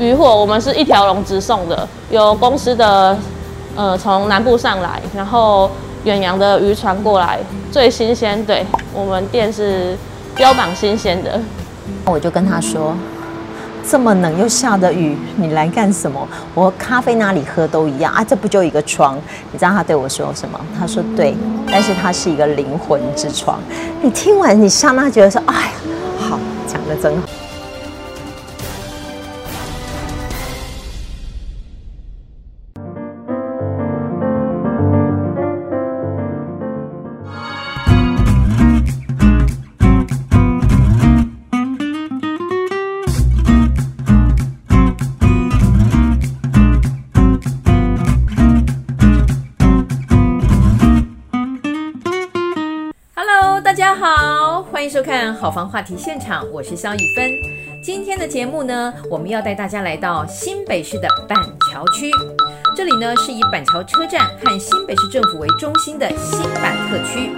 鱼货我们是一条龙直送的，有公司的呃从南部上来，然后远洋的渔船过来，最新鲜，对，我们店是标榜新鲜的。我就跟他说。这么冷又下着雨，你来干什么？我咖啡哪里喝都一样啊，这不就一个窗？你知道他对我说什么？他说对，但是它是一个灵魂之窗。你听完，你刹那觉得说，哎呀，好，讲得真好。现场》，我是萧以芬。今天的节目呢，我们要带大家来到新北市的板桥区。这里呢，是以板桥车站和新北市政府为中心的新板特区。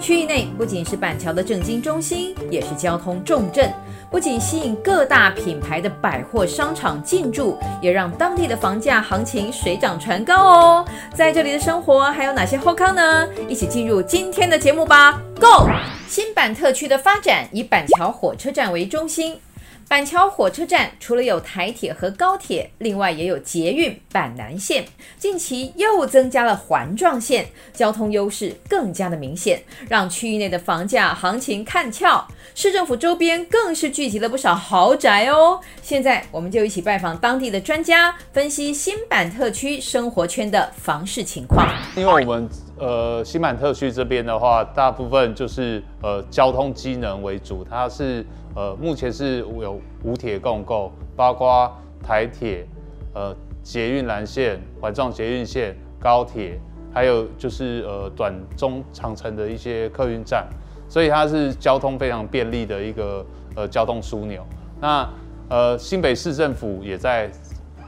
区域内不仅是板桥的政经中心，也是交通重镇。不仅吸引各大品牌的百货商场进驻，也让当地的房价行情水涨船高哦。在这里的生活还有哪些后康呢？一起进入今天的节目吧，Go！新板特区的发展以板桥火车站为中心。板桥火车站除了有台铁和高铁，另外也有捷运板南线，近期又增加了环状线，交通优势更加的明显，让区域内的房价行情看俏。市政府周边更是聚集了不少豪宅哦。现在我们就一起拜访当地的专家，分析新板特区生活圈的房市情况。因为我们呃新板特区这边的话，大部分就是呃交通机能为主，它是。呃，目前是有五铁共构，包括台铁、呃捷运蓝线、环状捷运线、高铁，还有就是呃短中长程的一些客运站，所以它是交通非常便利的一个呃交通枢纽。那呃新北市政府也在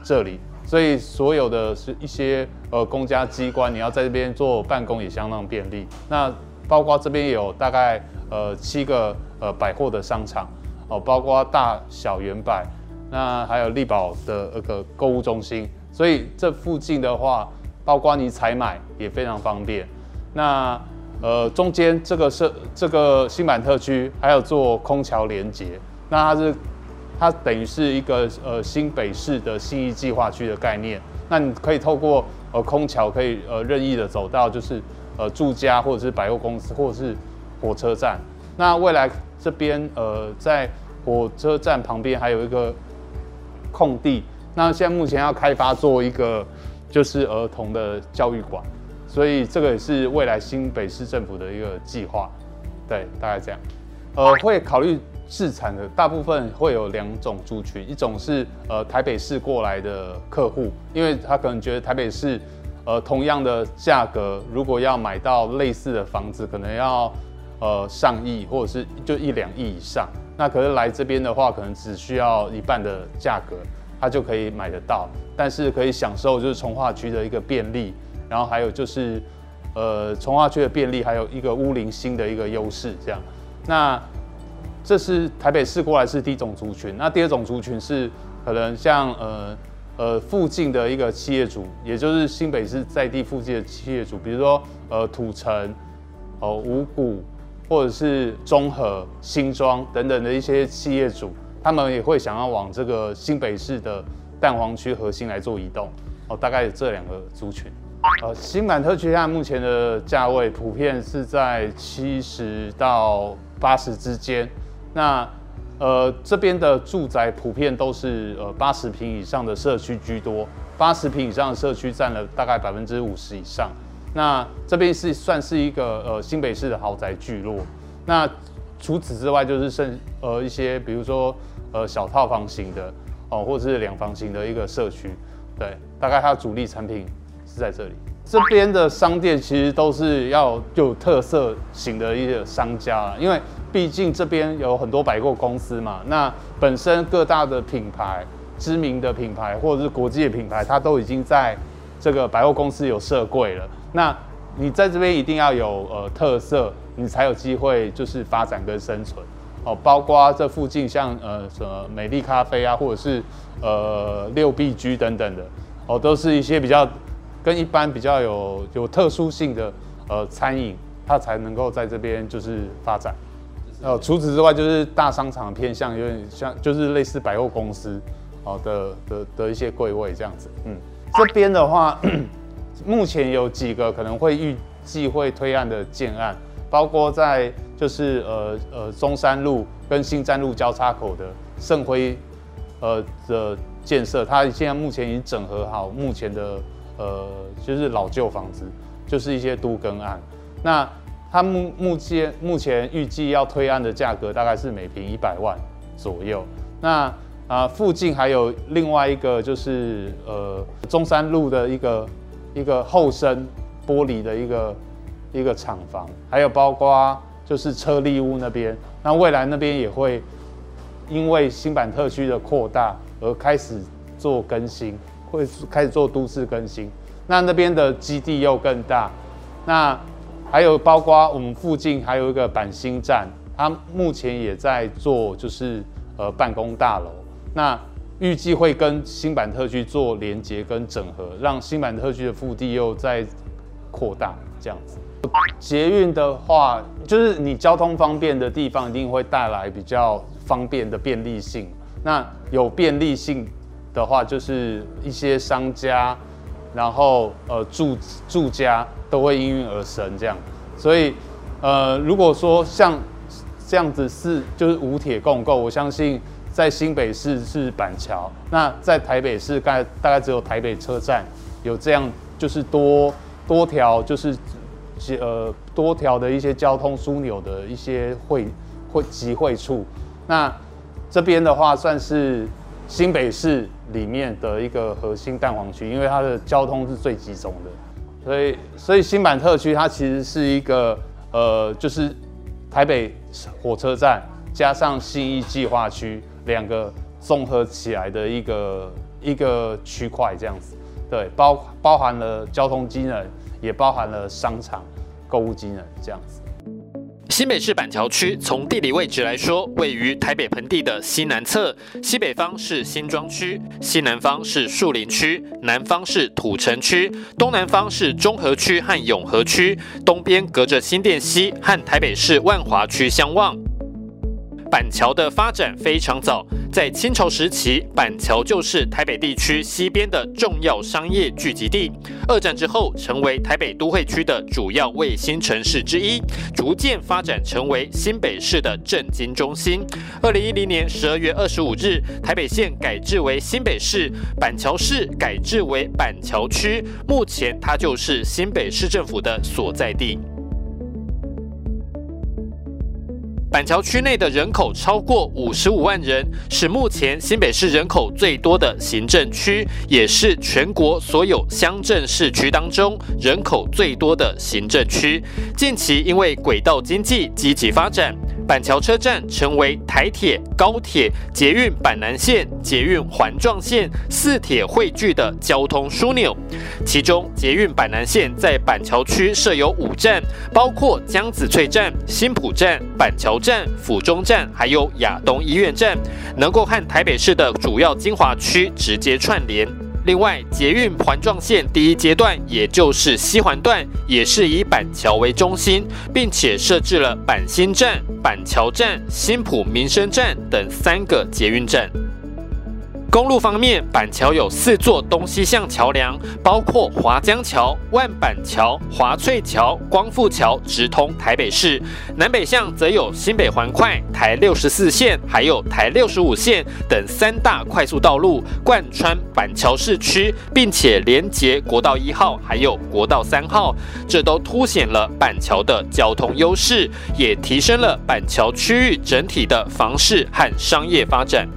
这里，所以所有的是一些呃公家机关，你要在这边做办公也相当便利。那包括这边有大概呃七个。呃，百货的商场哦，包括大小远百，那还有丽宝的那个购物中心，所以这附近的话，包括你采买也非常方便。那呃，中间这个是这个新板特区，还有做空桥连接，那它是它等于是一个呃新北市的信义计划区的概念。那你可以透过呃空桥，可以呃任意的走到就是呃住家或者是百货公司或者是火车站。那未来。这边呃，在火车站旁边还有一个空地，那现在目前要开发做一个就是儿童的教育馆，所以这个也是未来新北市政府的一个计划，对，大概这样。呃，会考虑市场的大部分会有两种族群，一种是呃台北市过来的客户，因为他可能觉得台北市呃同样的价格，如果要买到类似的房子，可能要。呃，上亿或者是就一两亿以上，那可是来这边的话，可能只需要一半的价格，他就可以买得到，但是可以享受就是从化区的一个便利，然后还有就是呃从化区的便利，还有一个屋龄新的一个优势，这样。那这是台北市过来是第一种族群，那第二种族群是可能像呃呃附近的一个企业主，也就是新北市在地附近的企业主，比如说呃土城、呃五股。或者是中和、新庄等等的一些企业主，他们也会想要往这个新北市的蛋黄区核心来做移动哦，大概有这两个族群。呃，新板特区现在目前的价位普遍是在七十到八十之间。那呃这边的住宅普遍都是呃八十平以上的社区居多，八十平以上的社区占了大概百分之五十以上。那这边是算是一个呃新北市的豪宅聚落。那除此之外，就是剩呃一些比如说呃小套房型的哦，或者是两房型的一个社区。对，大概它的主力产品是在这里。这边的商店其实都是要有特色型的一些商家，因为毕竟这边有很多百货公司嘛。那本身各大的品牌、知名的品牌或者是国际的品牌，它都已经在这个百货公司有设柜了。那你在这边一定要有呃特色，你才有机会就是发展跟生存哦，包括这附近像呃什么美丽咖啡啊，或者是呃六必居等等的，哦，都是一些比较跟一般比较有有特殊性的呃餐饮，它才能够在这边就是发展。呃，除此之外，就是大商场偏向有点像，就是类似百货公司哦的的的一些柜位这样子。嗯，这边的话，目前有几个可能会预计会推案的建案，包括在就是呃呃中山路跟新站路交叉口的盛辉呃的建设，它现在目前已经整合好目前的呃就是老旧房子，就是一些都更案。那它目目前目前预计要推案的价格大概是每平一百万左右。那啊附近还有另外一个就是呃中山路的一个一个后生玻璃的一个一个厂房，还有包括就是车力屋那边。那未来那边也会因为新版特区的扩大而开始做更新，会开始做都市更新。那那边的基地又更大。那还有包括我们附近还有一个板新站，它目前也在做，就是呃办公大楼。那预计会跟新板特区做连接跟整合，让新板特区的腹地又再扩大这样子。捷运的话，就是你交通方便的地方，一定会带来比较方便的便利性。那有便利性的话，就是一些商家。然后呃住住家都会应运而生这样，所以呃如果说像这样子是就是五铁共构，我相信在新北市是板桥，那在台北市大概大概只有台北车站有这样就是多多条就是呃多条的一些交通枢纽的一些会会集会处，那这边的话算是。新北市里面的一个核心蛋黄区，因为它的交通是最集中的，所以所以新板特区它其实是一个呃，就是台北火车站加上信义计划区两个综合起来的一个一个区块这样子，对，包包含了交通机能，也包含了商场、购物机能这样子。新北市板桥区从地理位置来说，位于台北盆地的西南侧，西北方是新庄区，西南方是树林区，南方是土城区，东南方是中和区和永和区，东边隔着新店西和台北市万华区相望。板桥的发展非常早，在清朝时期，板桥就是台北地区西边的重要商业聚集地。二战之后，成为台北都会区的主要卫星城市之一，逐渐发展成为新北市的政经中心。二零一零年十二月二十五日，台北县改制为新北市，板桥市改制为板桥区，目前它就是新北市政府的所在地。板桥区内的人口超过五十五万人，是目前新北市人口最多的行政区，也是全国所有乡镇市区当中人口最多的行政区。近期因为轨道经济积极发展。板桥车站成为台铁、高铁、捷运板南线、捷运环状线四铁汇聚的交通枢纽。其中，捷运板南线在板桥区设有五站，包括江子翠站、新埔站、板桥站、府中站，还有亚东医院站，能够和台北市的主要精华区直接串联。另外，捷运环状线第一阶段，也就是西环段，也是以板桥为中心，并且设置了板新站、板桥站、新浦民生站等三个捷运站。公路方面，板桥有四座东西向桥梁，包括华江桥、万板桥、华翠桥、光复桥，直通台北市；南北向则有新北环快、台六十四线，还有台六十五线等三大快速道路贯穿板桥市区，并且连接国道一号还有国道三号，这都凸显了板桥的交通优势，也提升了板桥区域整体的房市和商业发展。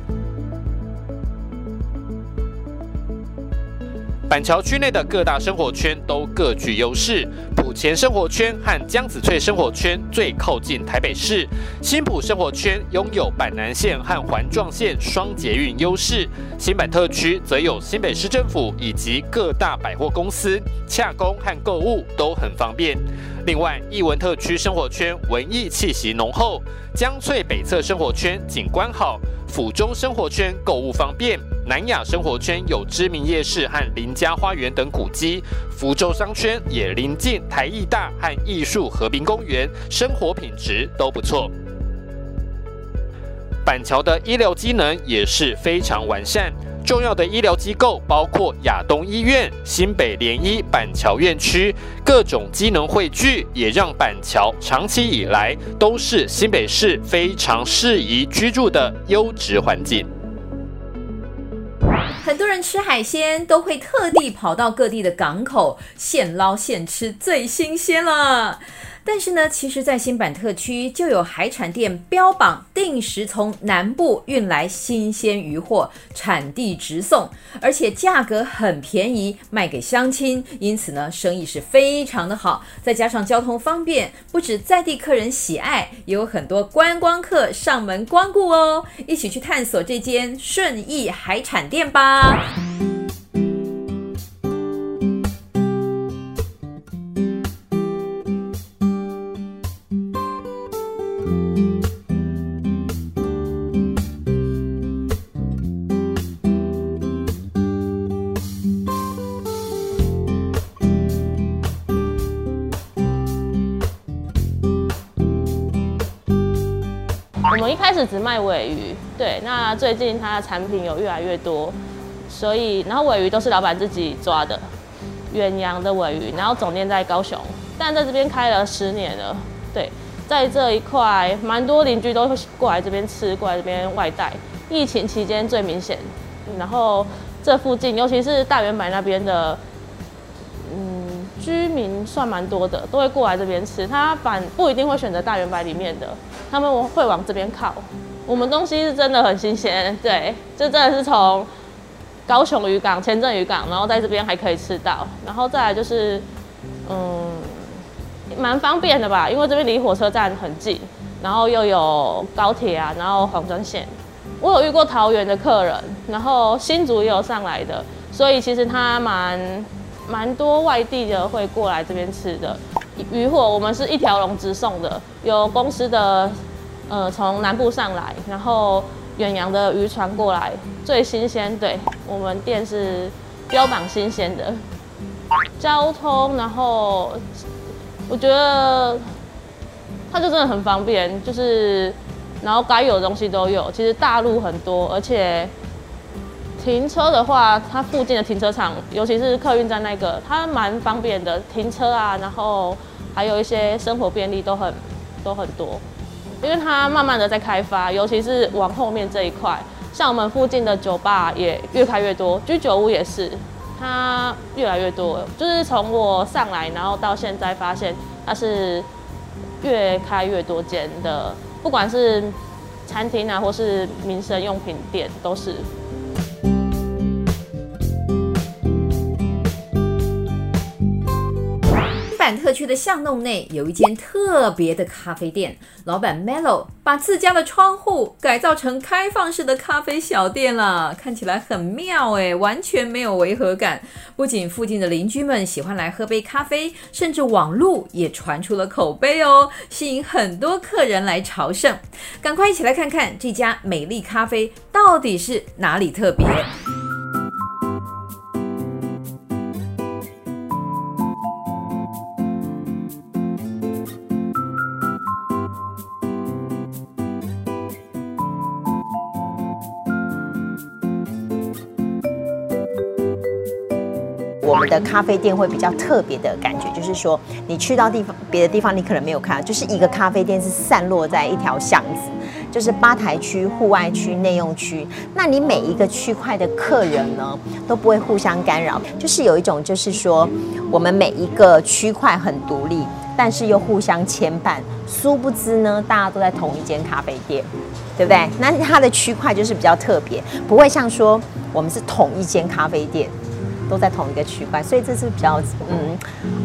板桥区内的各大生活圈都各具优势，普前生活圈和江子翠生活圈最靠近台北市，新埔生活圈拥有板南线和环状线双捷运优势，新板特区则有新北市政府以及各大百货公司，洽公和购物都很方便。另外，艺文特区生活圈文艺气息浓厚，江翠北侧生活圈景观好，府中生活圈购物方便，南雅生活圈有知名夜市和林家花园等古迹，福州商圈也临近台艺大和艺术和平公园，生活品质都不错。板桥的医疗机能也是非常完善。重要的医疗机构包括亚东医院、新北联医板桥院区，各种机能汇聚，也让板桥长期以来都是新北市非常适宜居住的优质环境。很多人吃海鲜都会特地跑到各地的港口现捞现吃，最新鲜了。但是呢，其实，在新版特区就有海产店标榜定时从南部运来新鲜鱼货，产地直送，而且价格很便宜，卖给乡亲，因此呢，生意是非常的好。再加上交通方便，不止在地客人喜爱，也有很多观光客上门光顾哦。一起去探索这间顺义海产店吧。我们一开始只卖尾鱼，对，那最近它的产品有越来越多，所以然后尾鱼都是老板自己抓的，远洋的尾鱼，然后总店在高雄，但在这边开了十年了，在这一块蛮多邻居都会过来这边吃，过来这边外带，疫情期间最明显，然后这附近尤其是大圆柏那边的。嗯居民算蛮多的，都会过来这边吃。他反不一定会选择大圆柏里面的，他们会往这边靠。我们东西是真的很新鲜，对，这真的是从高雄渔港、前镇渔港，然后在这边还可以吃到。然后再来就是，嗯，蛮方便的吧，因为这边离火车站很近，然后又有高铁啊，然后黄专线。我有遇过桃园的客人，然后新竹也有上来的，所以其实他蛮。蛮多外地的会过来这边吃的鱼货，我们是一条龙直送的，有公司的呃从南部上来，然后远洋的渔船过来，最新鲜，对，我们店是标榜新鲜的。交通，然后我觉得它就真的很方便，就是然后该有的东西都有，其实大陆很多，而且。停车的话，它附近的停车场，尤其是客运站那个，它蛮方便的，停车啊，然后还有一些生活便利都很都很多，因为它慢慢的在开发，尤其是往后面这一块，像我们附近的酒吧也越开越多，居酒屋也是，它越来越多，就是从我上来，然后到现在发现它是越开越多间的，不管是餐厅啊，或是民生用品店，都是。板特区的巷弄内有一间特别的咖啡店，老板 Melo 把自家的窗户改造成开放式的咖啡小店了，看起来很妙诶，完全没有违和感。不仅附近的邻居们喜欢来喝杯咖啡，甚至网路也传出了口碑哦，吸引很多客人来朝圣。赶快一起来看看这家美丽咖啡到底是哪里特别。的咖啡店会比较特别的感觉，就是说你去到地方别的地方，你可能没有看到，就是一个咖啡店是散落在一条巷子，就是吧台区、户外区、内用区。那你每一个区块的客人呢，都不会互相干扰，就是有一种就是说我们每一个区块很独立，但是又互相牵绊。殊不知呢，大家都在同一间咖啡店，对不对？那它的区块就是比较特别，不会像说我们是同一间咖啡店。都在同一个区块，所以这是比较嗯，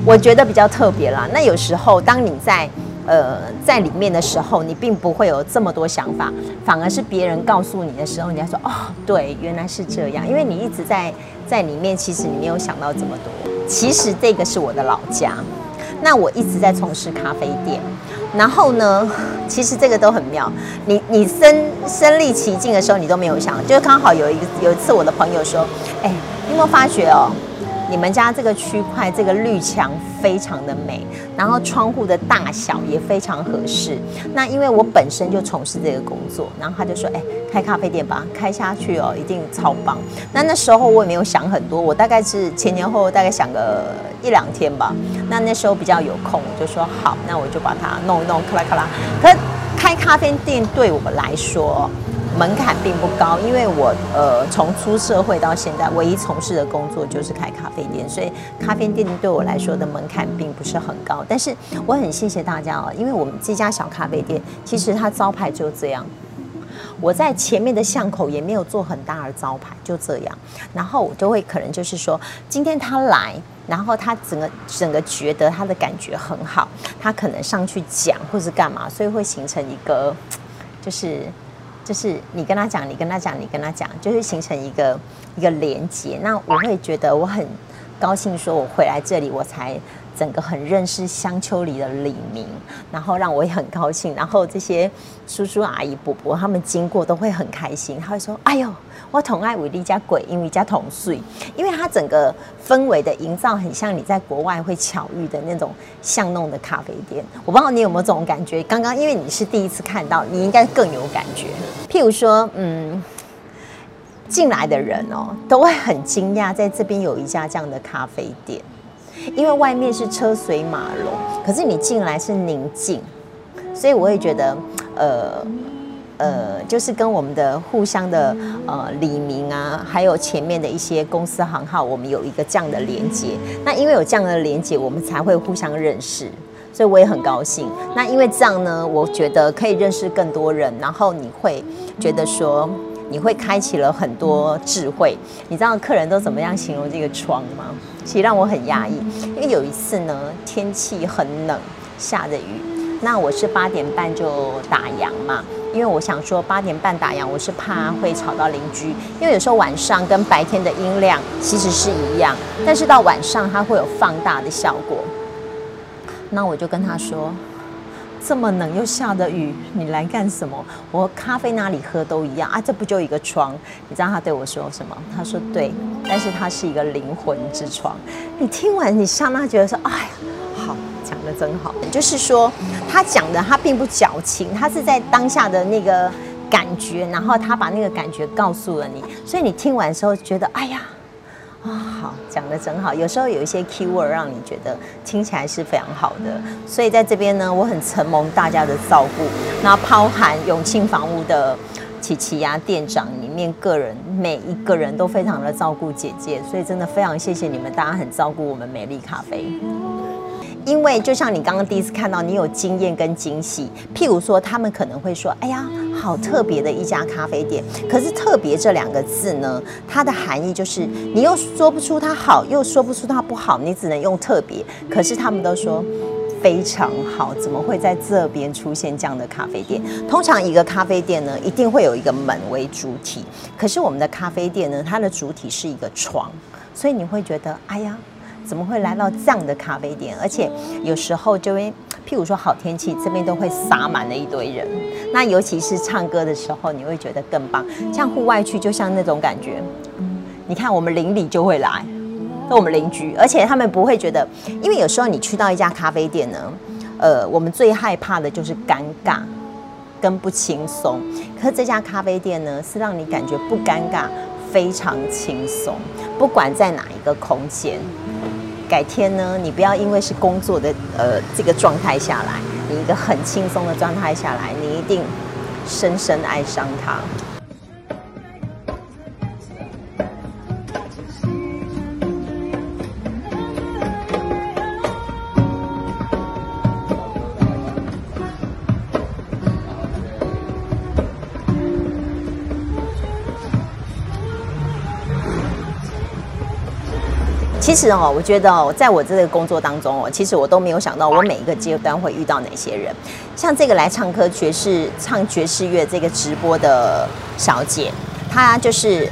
我觉得比较特别啦。那有时候当你在呃在里面的时候，你并不会有这么多想法，反而是别人告诉你的时候，你要说哦，对，原来是这样，因为你一直在在里面，其实你没有想到这么多。其实这个是我的老家，那我一直在从事咖啡店。然后呢，其实这个都很妙。你你身身历其境的时候，你都没有想，就是刚好有一个有一次，我的朋友说：“哎，你有没有发觉哦？”你们家这个区块，这个绿墙非常的美，然后窗户的大小也非常合适。那因为我本身就从事这个工作，然后他就说：“哎，开咖啡店吧，开下去哦，一定超棒。”那那时候我也没有想很多，我大概是前前后后大概想个一两天吧。那那时候比较有空，我就说好，那我就把它弄一弄，咔啦咔啦。可开咖啡店对我们来说，门槛并不高，因为我呃从出社会到现在，唯一从事的工作就是开咖啡店，所以咖啡店对我来说的门槛并不是很高。但是我很谢谢大家哦，因为我们这家小咖啡店其实它招牌就这样，我在前面的巷口也没有做很大的招牌，就这样。然后我就会可能就是说，今天他来，然后他整个整个觉得他的感觉很好，他可能上去讲或是干嘛，所以会形成一个就是。就是你跟他讲，你跟他讲，你跟他讲，就是形成一个一个连接。那我会觉得我很高兴，说我回来这里，我才整个很认识香丘里的李明，然后让我也很高兴。然后这些叔叔阿姨伯伯他们经过都会很开心，他会说：“哎呦。”我同爱维力加鬼，因为家同岁，因为它整个氛围的营造很像你在国外会巧遇的那种巷弄的咖啡店。我不知道你有没有这种感觉？刚刚因为你是第一次看到，你应该更有感觉。譬如说，嗯，进来的人哦，都会很惊讶，在这边有一家这样的咖啡店，因为外面是车水马龙，可是你进来是宁静，所以我会觉得，呃。呃，就是跟我们的互相的呃李明啊，还有前面的一些公司行号，我们有一个这样的连接。那因为有这样的连接，我们才会互相认识，所以我也很高兴。那因为这样呢，我觉得可以认识更多人，然后你会觉得说，你会开启了很多智慧。你知道客人都怎么样形容这个窗吗？其实让我很压抑，因为有一次呢，天气很冷，下着雨，那我是八点半就打烊嘛。因为我想说八点半打烊，我是怕会吵到邻居。因为有时候晚上跟白天的音量其实是一样，但是到晚上它会有放大的效果。那我就跟他说：“这么冷又下着雨，你来干什么？我咖啡哪里喝都一样啊，这不就一个窗？你知道他对我说什么？他说对，但是它是一个灵魂之窗。你听完，你刹那觉得说，哎呀。”好讲的真好，就是说他讲的他并不矫情，他是在当下的那个感觉，然后他把那个感觉告诉了你，所以你听完的时候觉得哎呀啊好，讲的真好。有时候有一些 keyword 让你觉得听起来是非常好的，所以在这边呢，我很承蒙大家的照顾，那包含永庆房屋的琪琪呀店长里面个人每一个人都非常的照顾姐姐，所以真的非常谢谢你们，大家很照顾我们美丽咖啡。因为就像你刚刚第一次看到，你有经验跟惊喜。譬如说，他们可能会说：“哎呀，好特别的一家咖啡店。”可是“特别”这两个字呢，它的含义就是你又说不出它好，又说不出它不好，你只能用“特别”。可是他们都说非常好，怎么会在这边出现这样的咖啡店？通常一个咖啡店呢，一定会有一个门为主体。可是我们的咖啡店呢，它的主体是一个床，所以你会觉得：“哎呀。”怎么会来到这样的咖啡店？而且有时候就会，譬如说好天气，这边都会洒满了一堆人。那尤其是唱歌的时候，你会觉得更棒。像户外区，就像那种感觉。你看，我们邻里就会来，是我们邻居，而且他们不会觉得，因为有时候你去到一家咖啡店呢，呃，我们最害怕的就是尴尬跟不轻松。可是这家咖啡店呢，是让你感觉不尴尬，非常轻松，不管在哪一个空间。改天呢，你不要因为是工作的呃这个状态下来，你一个很轻松的状态下来，你一定深深爱上他。其实哦，我觉得哦，在我这个工作当中哦，其实我都没有想到我每一个阶段会遇到哪些人。像这个来唱歌爵士、唱爵士乐这个直播的小姐，她就是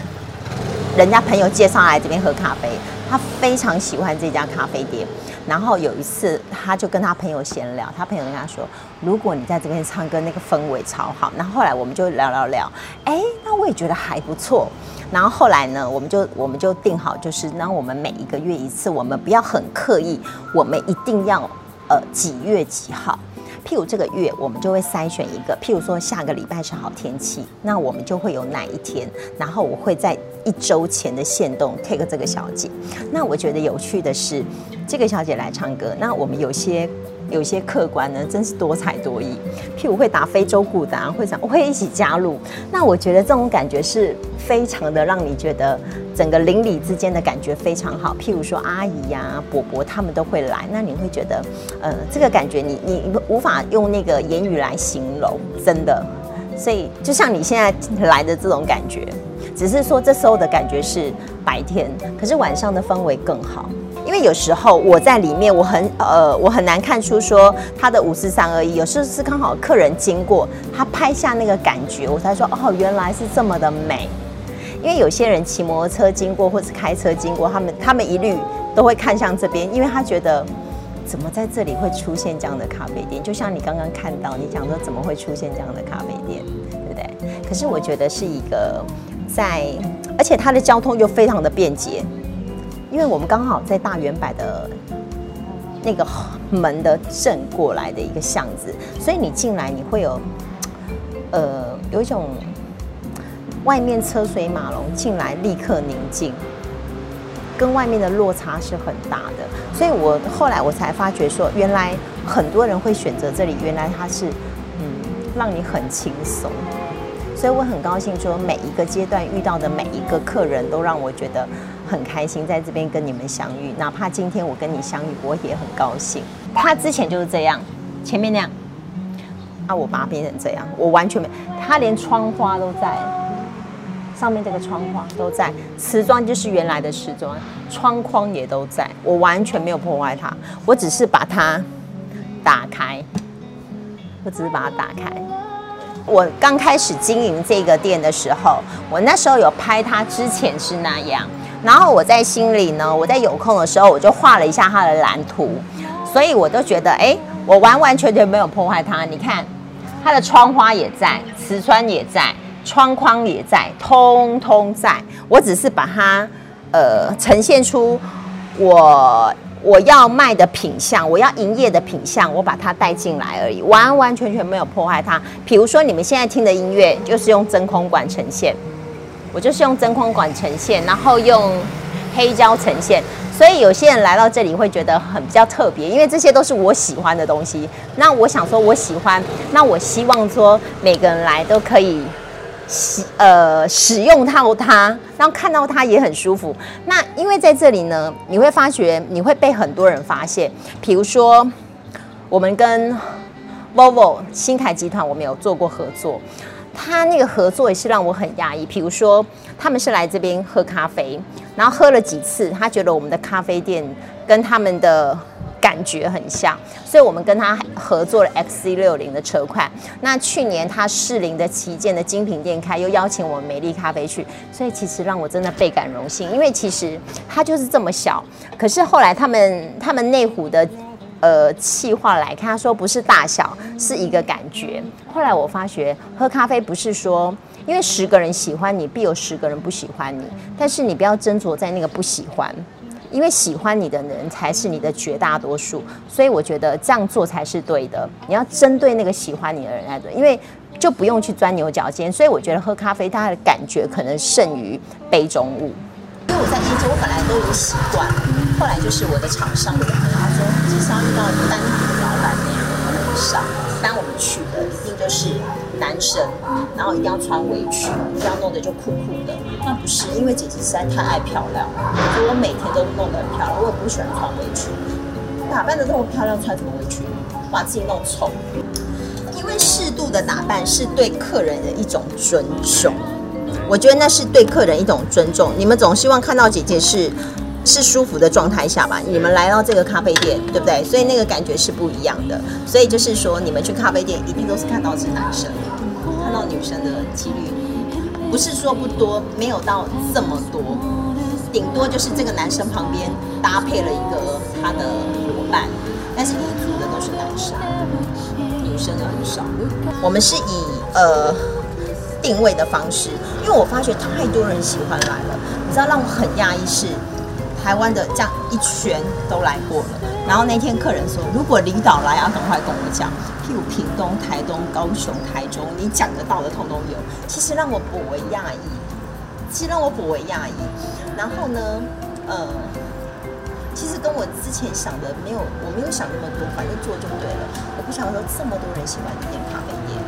人家朋友介绍来这边喝咖啡，她非常喜欢这家咖啡店。然后有一次，她就跟她朋友闲聊，她朋友跟她说：“如果你在这边唱歌，那个氛围超好。”然后后来我们就聊聊聊，哎，那我也觉得还不错。然后后来呢，我们就我们就定好，就是那我们每一个月一次，我们不要很刻意，我们一定要呃几月几号。譬如这个月，我们就会筛选一个，譬如说下个礼拜是好天气，那我们就会有哪一天，然后我会在一周前的限动 take 这个小姐。那我觉得有趣的是，这个小姐来唱歌，那我们有些。有些客官呢，真是多才多艺。譬如会打非洲鼓的，啊会想我会一起加入。那我觉得这种感觉是非常的，让你觉得整个邻里之间的感觉非常好。譬如说阿姨呀、伯伯他们都会来，那你会觉得，呃，这个感觉你你无法用那个言语来形容，真的。所以就像你现在来的这种感觉，只是说这时候的感觉是白天，可是晚上的氛围更好。因为有时候我在里面，我很呃，我很难看出说他的五四三二一。有时候是刚好客人经过，他拍下那个感觉，我才说哦，原来是这么的美。因为有些人骑摩托车经过或是开车经过，他们他们一律都会看向这边，因为他觉得怎么在这里会出现这样的咖啡店？就像你刚刚看到，你讲说怎么会出现这样的咖啡店，对不对？可是我觉得是一个在，而且它的交通又非常的便捷。因为我们刚好在大远百的那个门的正过来的一个巷子，所以你进来你会有，呃，有一种外面车水马龙进来立刻宁静，跟外面的落差是很大的。所以我后来我才发觉说，原来很多人会选择这里，原来它是嗯，让你很轻松。所以我很高兴说，每一个阶段遇到的每一个客人都让我觉得。很开心在这边跟你们相遇，哪怕今天我跟你相遇，我也很高兴。他之前就是这样，前面那样，啊，我把它变成这样，我完全没，他连窗花都在，上面这个窗花都在，瓷砖就是原来的瓷砖，窗框也都在，我完全没有破坏它，我只是把它打开，我只是把它打开。我刚开始经营这个店的时候，我那时候有拍它之前是那样。然后我在心里呢，我在有空的时候，我就画了一下它的蓝图，所以我都觉得，哎，我完完全全没有破坏它。你看，它的窗花也在，瓷砖也在，窗框也在，通通在。我只是把它，呃，呈现出我我要卖的品相，我要营业的品相，我把它带进来而已，完完全全没有破坏它。比如说你们现在听的音乐，就是用真空管呈现。我就是用真空管呈现，然后用黑胶呈现，所以有些人来到这里会觉得很比较特别，因为这些都是我喜欢的东西。那我想说，我喜欢，那我希望说每个人来都可以使呃使用到它，然后看到它也很舒服。那因为在这里呢，你会发觉你会被很多人发现，比如说我们跟 Volvo 新凯集团，我们有做过合作。他那个合作也是让我很讶异，比如说他们是来这边喝咖啡，然后喝了几次，他觉得我们的咖啡店跟他们的感觉很像，所以我们跟他合作了 XC60 的车款。那去年他士林的旗舰的精品店开，又邀请我们美丽咖啡去，所以其实让我真的倍感荣幸，因为其实他就是这么小，可是后来他们他们内湖的。呃，企划来看，他说不是大小，是一个感觉。后来我发觉，喝咖啡不是说，因为十个人喜欢你，必有十个人不喜欢你。但是你不要斟酌在那个不喜欢，因为喜欢你的人才是你的绝大多数。所以我觉得这样做才是对的。你要针对那个喜欢你的人来做，因为就不用去钻牛角尖。所以我觉得喝咖啡，它的感觉可能胜于杯中物。因为我在业界，我本来都有习惯。后来就是我的厂商的朋友，他说，至少遇到单独的老板那样的很少。一般我们去的一定就是男生，然后一定要穿围裙，一定要弄得就酷酷的。那不是，因为姐姐实在太爱漂亮了，所以我每天都弄得很漂亮。我也不喜欢穿围裙，打扮得这么漂亮，穿什么围裙？把自己弄丑。因为适度的打扮是对客人的一种尊重。我觉得那是对客人一种尊重。你们总希望看到姐姐是是舒服的状态下吧，你们来到这个咖啡店，对不对？所以那个感觉是不一样的。所以就是说，你们去咖啡店一定都是看到是男生，看到女生的几率不是说不多，没有到这么多，顶多就是这个男生旁边搭配了一个他的伙伴，但是一组的都是男生，女生的很少。我们是以呃定位的方式，因为我发觉太多人喜欢来了，你知道让我很讶异是。台湾的这样一圈都来过了，然后那天客人说，如果离岛来，要赶快跟我讲，譬如屏东、台东、高雄、台中，你讲得到的通通有。其实让我颇为讶异，其实让我颇为讶异。然后呢，呃，其实跟我之前想的没有，我没有想那么多，反正做就对了。我不想说这么多人喜欢这间咖啡店。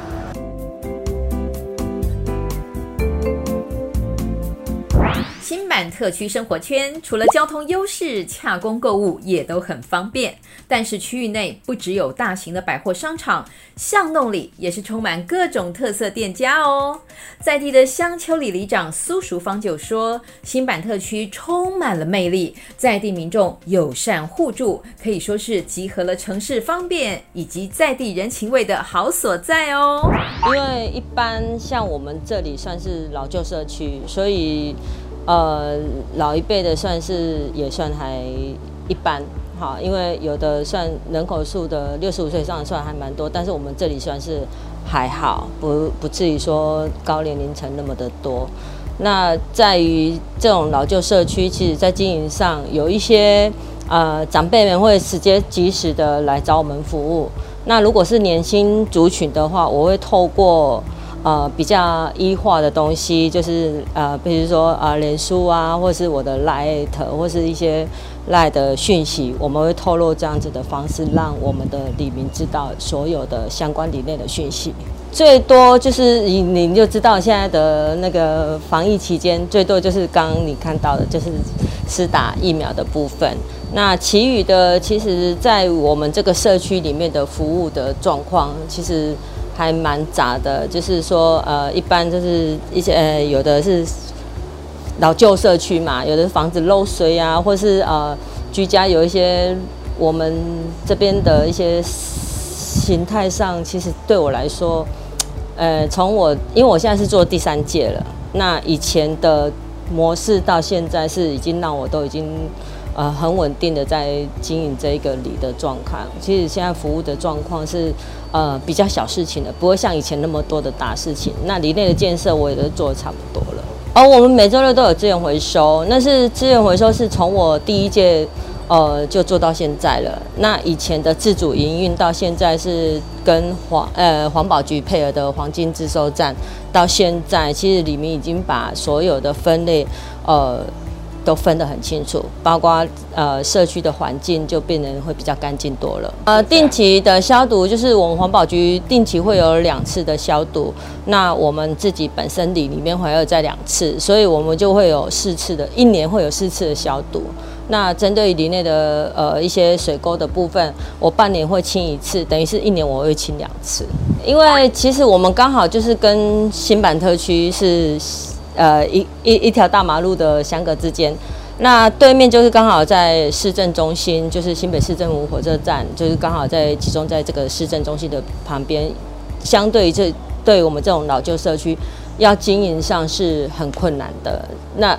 新版特区生活圈除了交通优势，洽公购物也都很方便。但是区域内不只有大型的百货商场，巷弄里也是充满各种特色店家哦。在地的香丘里里长苏淑芳就说：“新版特区充满了魅力，在地民众友善互助，可以说是集合了城市方便以及在地人情味的好所在哦。因为一般像我们这里算是老旧社区，所以。”呃，老一辈的算是也算还一般，好，因为有的算人口数的六十五岁以上算还蛮多，但是我们这里算是还好，不不至于说高年龄层那么的多。那在于这种老旧社区，其实在经营上有一些呃长辈们会直接及时的来找我们服务。那如果是年轻族群的话，我会透过。呃，比较医化的东西，就是呃，比如说啊，脸书啊，或是我的 Light，或是一些 Light 的讯息，我们会透露这样子的方式，让我们的李明知道所有的相关里面的讯息。最多就是你，你就知道现在的那个防疫期间，最多就是刚刚你看到的，就是施打疫苗的部分。那其余的，其实在我们这个社区里面的服务的状况，其实。还蛮杂的，就是说，呃，一般就是一些，呃，有的是老旧社区嘛，有的房子漏水啊，或是呃，居家有一些我们这边的一些形态上，其实对我来说，呃，从我因为我现在是做第三届了，那以前的模式到现在是已经让我都已经。呃，很稳定的在经营这一个里的状况。其实现在服务的状况是，呃，比较小事情的，不会像以前那么多的大事情。那里内的建设我也都做的差不多了。而、哦、我们每周六都有资源回收，那是资源回收是从我第一届，呃，就做到现在了。那以前的自主营运到现在是跟环呃环保局配合的黄金自收站，到现在其实里面已经把所有的分类，呃。都分得很清楚，包括呃社区的环境就变得会比较干净多了。呃，定期的消毒就是我们环保局定期会有两次的消毒，那我们自己本身里里面还有再两次，所以我们就会有四次的，一年会有四次的消毒。那针对里内的呃一些水沟的部分，我半年会清一次，等于是一年我会清两次。因为其实我们刚好就是跟新版特区是。呃，一一一条大马路的相隔之间，那对面就是刚好在市政中心，就是新北市政府火车站，就是刚好在集中在这个市政中心的旁边。相对于这，对于我们这种老旧社区，要经营上是很困难的。那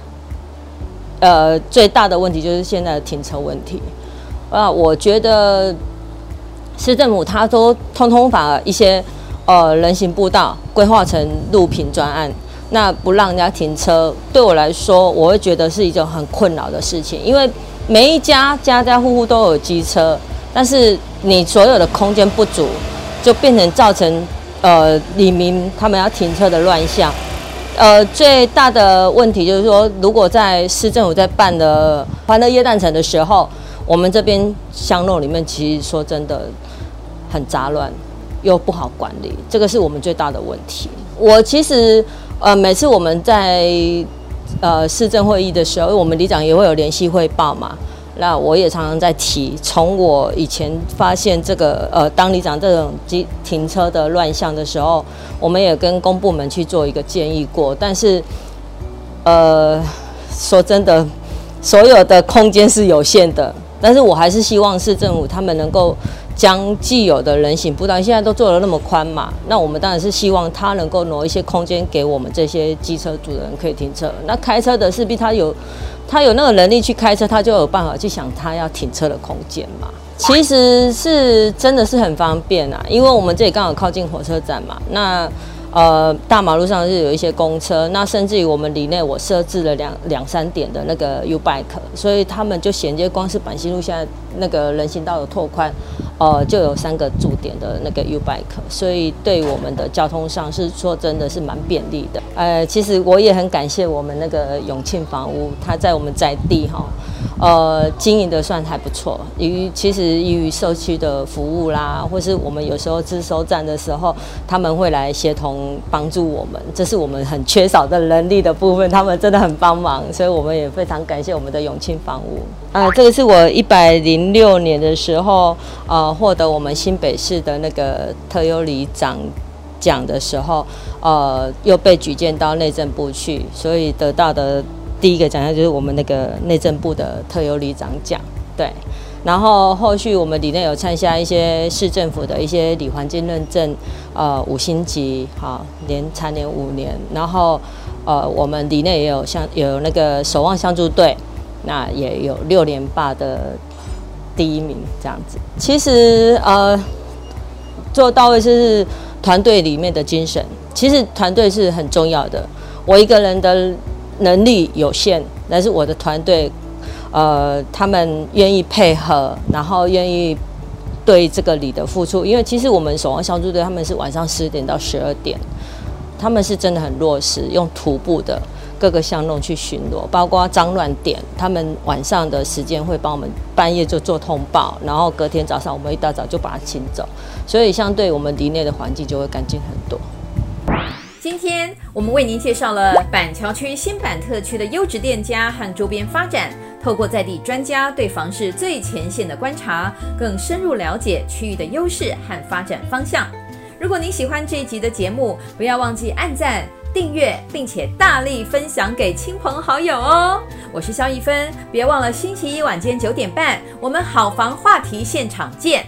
呃，最大的问题就是现在的停车问题。啊，我觉得市政府它都通通把一些呃人行步道规划成路平专案。那不让人家停车，对我来说，我会觉得是一种很困扰的事情。因为每一家家家户户都有机车，但是你所有的空间不足，就变成造成呃李明他们要停车的乱象。呃，最大的问题就是说，如果在市政府在办的欢乐耶诞城的时候，我们这边巷弄里面其实说真的很杂乱，又不好管理，这个是我们最大的问题。我其实。呃，每次我们在呃市政会议的时候，因为我们里长也会有联系汇报嘛。那我也常常在提，从我以前发现这个呃当里长这种机停车的乱象的时候，我们也跟公部门去做一个建议过。但是，呃，说真的，所有的空间是有限的，但是我还是希望市政府他们能够将既有的人行步道，现在都做得那么宽嘛，那我们当然是希望他能够挪一些空间给我们这些机车主人可以停车。那开车的势必他有他有那个能力去开车，他就有办法去想他要停车的空间嘛。其实是真的是很方便啊，因为我们这里刚好靠近火车站嘛。那呃，大马路上是有一些公车，那甚至于我们里内我设置了两两三点的那个 U bike，所以他们就衔接，光是板新路现在那个人行道有拓宽，呃，就有三个驻点的那个 U bike，所以对我们的交通上是说真的是蛮便利的。呃，其实我也很感谢我们那个永庆房屋，它在我们在地哈。呃，经营的算还不错。于其实于社区的服务啦，或是我们有时候自收站的时候，他们会来协同帮助我们，这是我们很缺少的能力的部分，他们真的很帮忙，所以我们也非常感谢我们的永庆房屋。啊、这个是我一百零六年的时候，呃，获得我们新北市的那个特优里长奖的时候，呃，又被举荐到内政部去，所以得到的。第一个奖项就是我们那个内政部的特优里长奖，对。然后后续我们里内有参加一些市政府的一些里环境认证，呃，五星级，好，连蝉联五年。然后呃，我们里内也有像有那个守望相助队，那也有六连霸的第一名这样子。其实呃，做到位是团队里面的精神，其实团队是很重要的。我一个人的。能力有限，但是我的团队，呃，他们愿意配合，然后愿意对这个里的付出。因为其实我们守望相助队他们是晚上十点到十二点，他们是真的很落实，用徒步的各个巷弄去巡逻，包括脏乱点，他们晚上的时间会帮我们半夜就做通报，然后隔天早上我们一大早就把它清走，所以相对我们里内的环境就会干净很多。今天我们为您介绍了板桥区新板特区的优质店家和周边发展，透过在地专家对房市最前线的观察，更深入了解区域的优势和发展方向。如果您喜欢这一集的节目，不要忘记按赞、订阅，并且大力分享给亲朋好友哦。我是萧一芬，别忘了星期一晚间九点半，我们好房话题现场见。